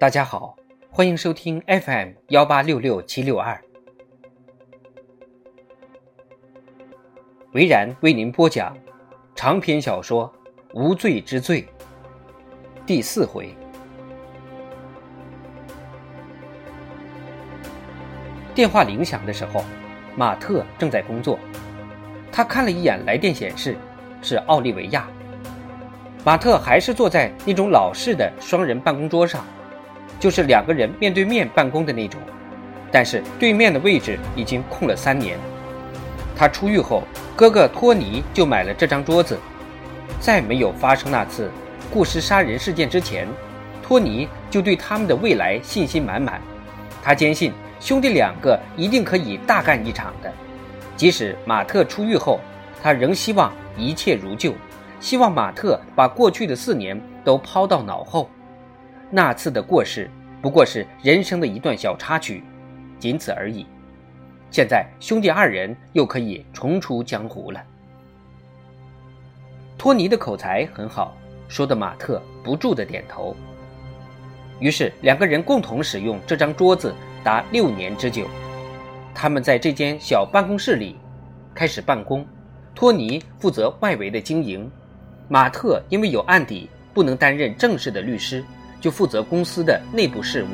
大家好，欢迎收听 FM 幺八六六七六二，维然为您播讲长篇小说《无罪之罪》第四回。电话铃响的时候，马特正在工作。他看了一眼来电显示，是奥利维亚。马特还是坐在那种老式的双人办公桌上。就是两个人面对面办公的那种，但是对面的位置已经空了三年。他出狱后，哥哥托尼就买了这张桌子。在没有发生那次过失杀人事件之前，托尼就对他们的未来信心满满。他坚信兄弟两个一定可以大干一场的。即使马特出狱后，他仍希望一切如旧，希望马特把过去的四年都抛到脑后。那次的过失不过是人生的一段小插曲，仅此而已。现在兄弟二人又可以重出江湖了。托尼的口才很好，说的马特不住的点头。于是两个人共同使用这张桌子达六年之久。他们在这间小办公室里开始办公。托尼负责外围的经营，马特因为有案底，不能担任正式的律师。就负责公司的内部事务。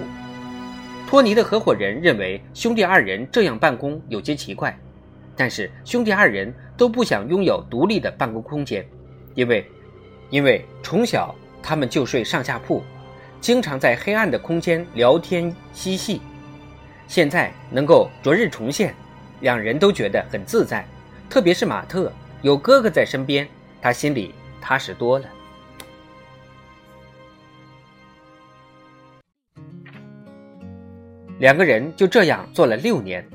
托尼的合伙人认为兄弟二人这样办公有些奇怪，但是兄弟二人都不想拥有独立的办公空间，因为，因为从小他们就睡上下铺，经常在黑暗的空间聊天嬉戏。现在能够昨日重现，两人都觉得很自在，特别是马特有哥哥在身边，他心里踏实多了。两个人就这样做了六年。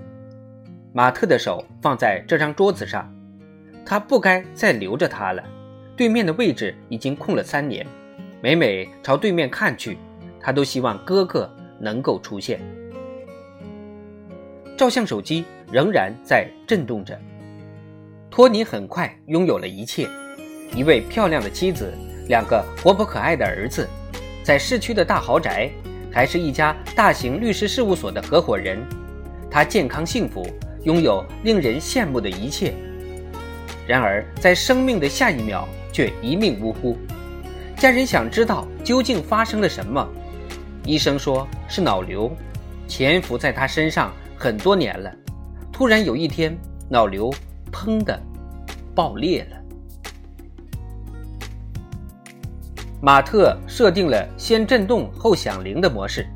马特的手放在这张桌子上，他不该再留着他了。对面的位置已经空了三年，每每朝对面看去，他都希望哥哥能够出现。照相手机仍然在震动着。托尼很快拥有了一切：一位漂亮的妻子，两个活泼可爱的儿子，在市区的大豪宅。还是一家大型律师事务所的合伙人，他健康幸福，拥有令人羡慕的一切。然而，在生命的下一秒，却一命呜呼。家人想知道究竟发生了什么，医生说是脑瘤，潜伏在他身上很多年了。突然有一天，脑瘤砰的爆裂了。马特设定了先震动后响铃的模式，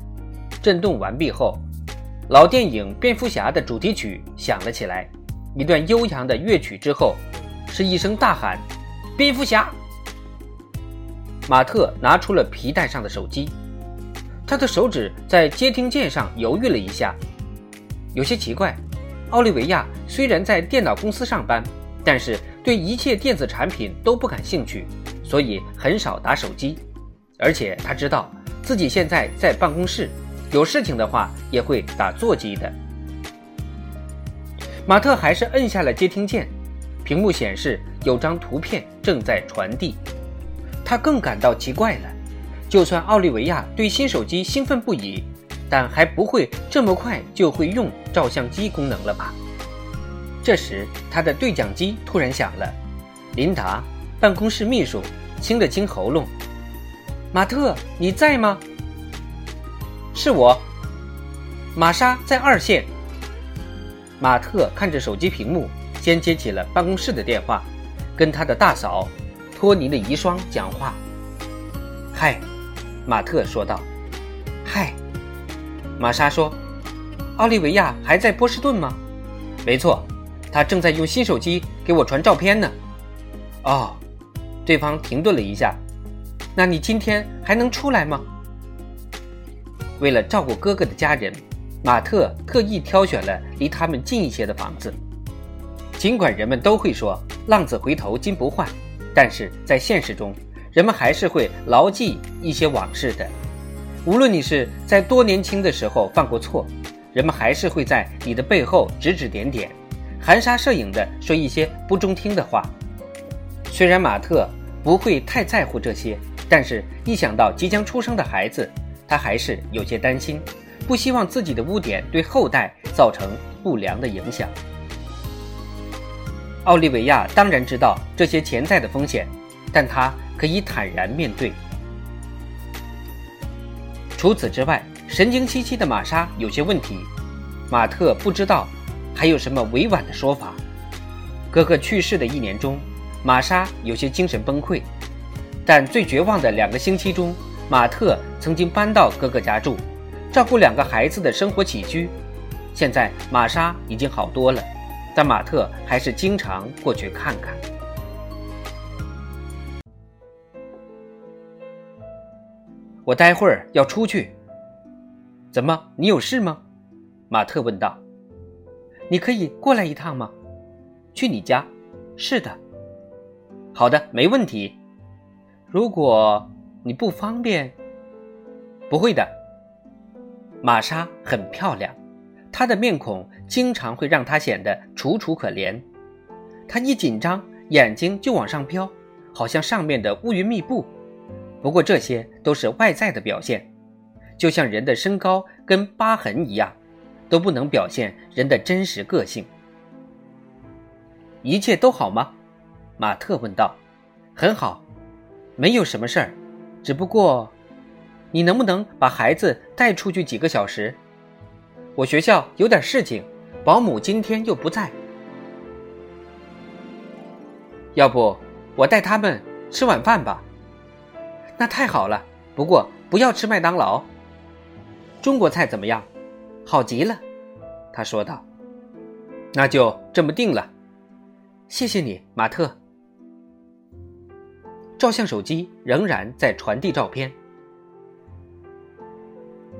震动完毕后，老电影《蝙蝠侠》的主题曲响了起来。一段悠扬的乐曲之后，是一声大喊：“蝙蝠侠！”马特拿出了皮带上的手机，他的手指在接听键上犹豫了一下，有些奇怪。奥利维亚虽然在电脑公司上班，但是对一切电子产品都不感兴趣。所以很少打手机，而且他知道自己现在在办公室，有事情的话也会打座机的。马特还是摁下了接听键，屏幕显示有张图片正在传递。他更感到奇怪了，就算奥利维亚对新手机兴奋不已，但还不会这么快就会用照相机功能了吧？这时，他的对讲机突然响了，琳达。办公室秘书清了清喉咙：“马特，你在吗？是我，玛莎在二线。”马特看着手机屏幕，先接起了办公室的电话，跟他的大嫂托尼的遗孀讲话。“嗨，”马特说道。“嗨。”玛莎说，“奥利维亚还在波士顿吗？”“没错，他正在用新手机给我传照片呢。”“哦。”对方停顿了一下，那你今天还能出来吗？为了照顾哥哥的家人，马特特意挑选了离他们近一些的房子。尽管人们都会说“浪子回头金不换”，但是在现实中，人们还是会牢记一些往事的。无论你是在多年轻的时候犯过错，人们还是会在你的背后指指点点，含沙射影的说一些不中听的话。虽然马特不会太在乎这些，但是一想到即将出生的孩子，他还是有些担心，不希望自己的污点对后代造成不良的影响。奥利维亚当然知道这些潜在的风险，但他可以坦然面对。除此之外，神经兮兮的玛莎有些问题，马特不知道还有什么委婉的说法。哥哥去世的一年中，玛莎有些精神崩溃，但最绝望的两个星期中，马特曾经搬到哥哥家住，照顾两个孩子的生活起居。现在玛莎已经好多了。但马特还是经常过去看看。我待会儿要出去。怎么，你有事吗？马特问道。你可以过来一趟吗？去你家？是的。好的，没问题。如果你不方便，不会的。玛莎很漂亮。她的面孔经常会让他显得楚楚可怜，他一紧张，眼睛就往上飘，好像上面的乌云密布。不过这些都是外在的表现，就像人的身高跟疤痕一样，都不能表现人的真实个性。一切都好吗？马特问道。很好，没有什么事儿，只不过，你能不能把孩子带出去几个小时？我学校有点事情，保姆今天又不在。要不我带他们吃晚饭吧？那太好了，不过不要吃麦当劳。中国菜怎么样？好极了，他说道。那就这么定了。谢谢你，马特。照相手机仍然在传递照片。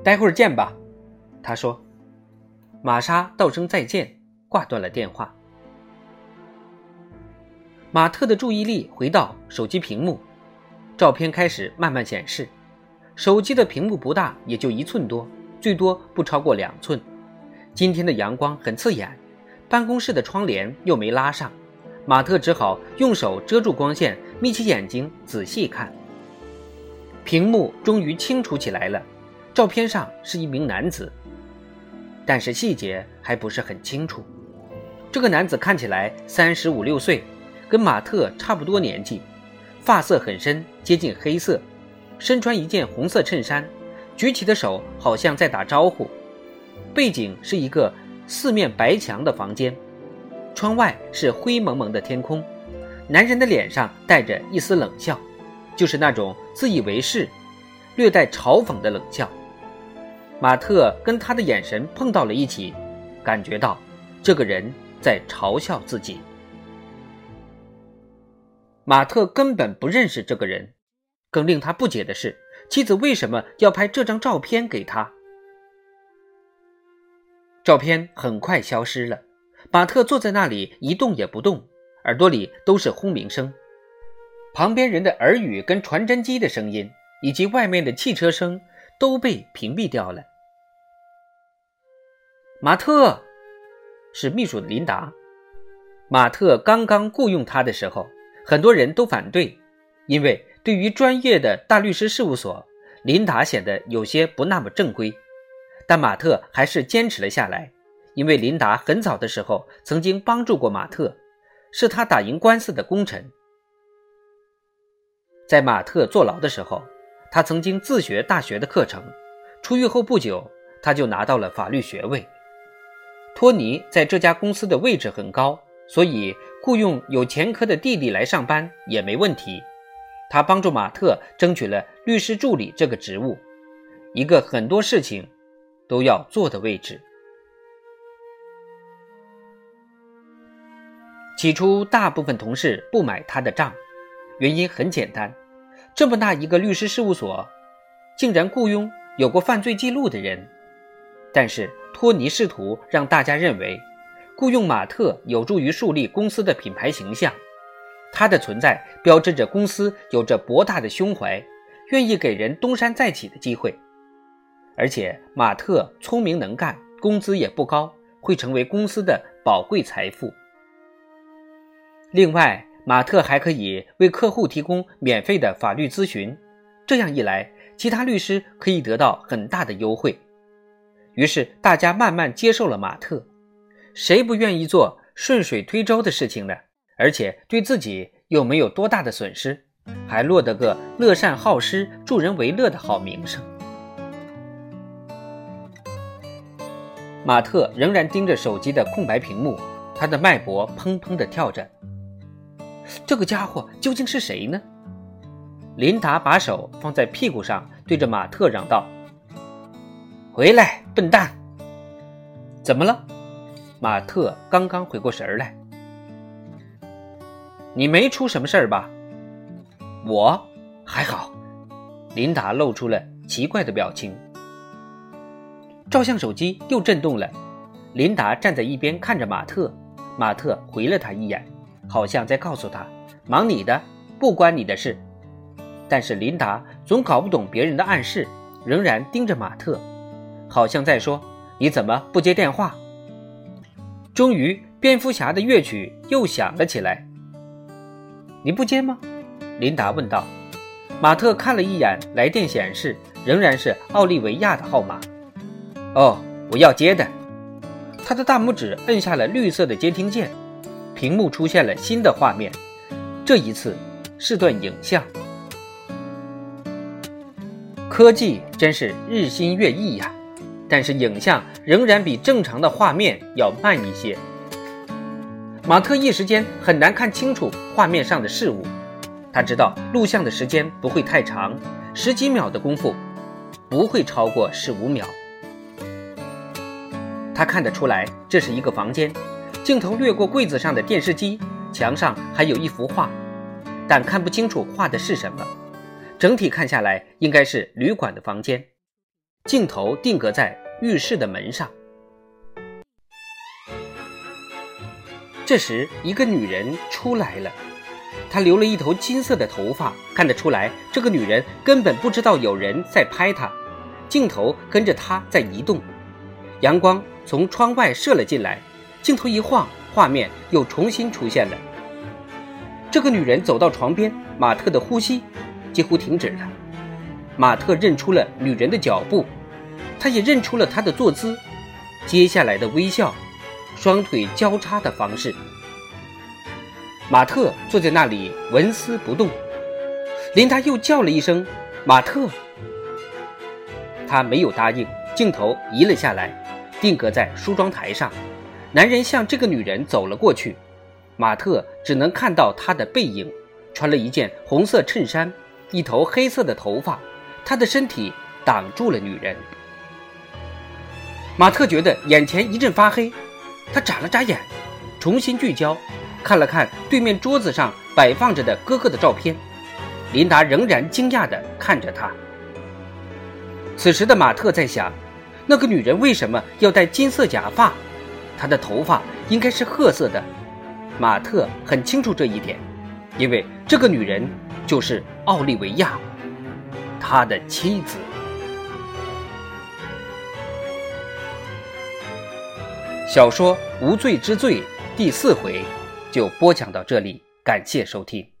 待会儿见吧，他说。玛莎道声再见，挂断了电话。马特的注意力回到手机屏幕，照片开始慢慢显示。手机的屏幕不大，也就一寸多，最多不超过两寸。今天的阳光很刺眼，办公室的窗帘又没拉上，马特只好用手遮住光线，眯起眼睛仔细看。屏幕终于清楚起来了，照片上是一名男子。但是细节还不是很清楚。这个男子看起来三十五六岁，跟马特差不多年纪，发色很深，接近黑色，身穿一件红色衬衫，举起的手好像在打招呼。背景是一个四面白墙的房间，窗外是灰蒙蒙的天空。男人的脸上带着一丝冷笑，就是那种自以为是、略带嘲讽的冷笑。马特跟他的眼神碰到了一起，感觉到这个人在嘲笑自己。马特根本不认识这个人，更令他不解的是，妻子为什么要拍这张照片给他？照片很快消失了，马特坐在那里一动也不动，耳朵里都是轰鸣声，旁边人的耳语跟传真机的声音，以及外面的汽车声。都被屏蔽掉了。马特是秘书的琳达。马特刚刚雇佣他的时候，很多人都反对，因为对于专业的大律师事务所，琳达显得有些不那么正规。但马特还是坚持了下来，因为琳达很早的时候曾经帮助过马特，是他打赢官司的功臣。在马特坐牢的时候。他曾经自学大学的课程，出狱后不久，他就拿到了法律学位。托尼在这家公司的位置很高，所以雇佣有前科的弟弟来上班也没问题。他帮助马特争取了律师助理这个职务，一个很多事情都要做的位置。起初，大部分同事不买他的账，原因很简单。这么大一个律师事务所，竟然雇佣有过犯罪记录的人。但是托尼试图让大家认为，雇佣马特有助于树立公司的品牌形象，他的存在标志着公司有着博大的胸怀，愿意给人东山再起的机会。而且马特聪明能干，工资也不高，会成为公司的宝贵财富。另外。马特还可以为客户提供免费的法律咨询，这样一来，其他律师可以得到很大的优惠。于是大家慢慢接受了马特。谁不愿意做顺水推舟的事情呢？而且对自己又没有多大的损失，还落得个乐善好施、助人为乐的好名声。马特仍然盯着手机的空白屏幕，他的脉搏砰砰地跳着。这个家伙究竟是谁呢？琳达把手放在屁股上，对着马特嚷道：“回来，笨蛋！怎么了？”马特刚刚回过神来。你没出什么事儿吧？我还好。琳达露出了奇怪的表情。照相手机又震动了。琳达站在一边看着马特，马特回了他一眼。好像在告诉他：“忙你的，不关你的事。”但是琳达总搞不懂别人的暗示，仍然盯着马特，好像在说：“你怎么不接电话？”终于，蝙蝠侠的乐曲又响了起来。“你不接吗？”琳达问道。马特看了一眼来电显示，仍然是奥利维亚的号码。“哦，我要接的。”他的大拇指摁下了绿色的接听键。屏幕出现了新的画面，这一次是段影像。科技真是日新月异呀，但是影像仍然比正常的画面要慢一些。马特一时间很难看清楚画面上的事物，他知道录像的时间不会太长，十几秒的功夫，不会超过十五秒。他看得出来，这是一个房间。镜头掠过柜子上的电视机，墙上还有一幅画，但看不清楚画的是什么。整体看下来，应该是旅馆的房间。镜头定格在浴室的门上。这时，一个女人出来了，她留了一头金色的头发，看得出来，这个女人根本不知道有人在拍她。镜头跟着她在移动，阳光从窗外射了进来。镜头一晃，画面又重新出现了。这个女人走到床边，马特的呼吸几乎停止了。马特认出了女人的脚步，他也认出了她的坐姿，接下来的微笑，双腿交叉的方式。马特坐在那里纹丝不动。琳达又叫了一声：“马特！”他没有答应。镜头移了下来，定格在梳妆台上。男人向这个女人走了过去，马特只能看到她的背影，穿了一件红色衬衫，一头黑色的头发，她的身体挡住了女人。马特觉得眼前一阵发黑，他眨了眨眼，重新聚焦，看了看对面桌子上摆放着的哥哥的照片。琳达仍然惊讶地看着他。此时的马特在想，那个女人为什么要戴金色假发？他的头发应该是褐色的，马特很清楚这一点，因为这个女人就是奥利维亚，他的妻子。小说《无罪之罪》第四回就播讲到这里，感谢收听。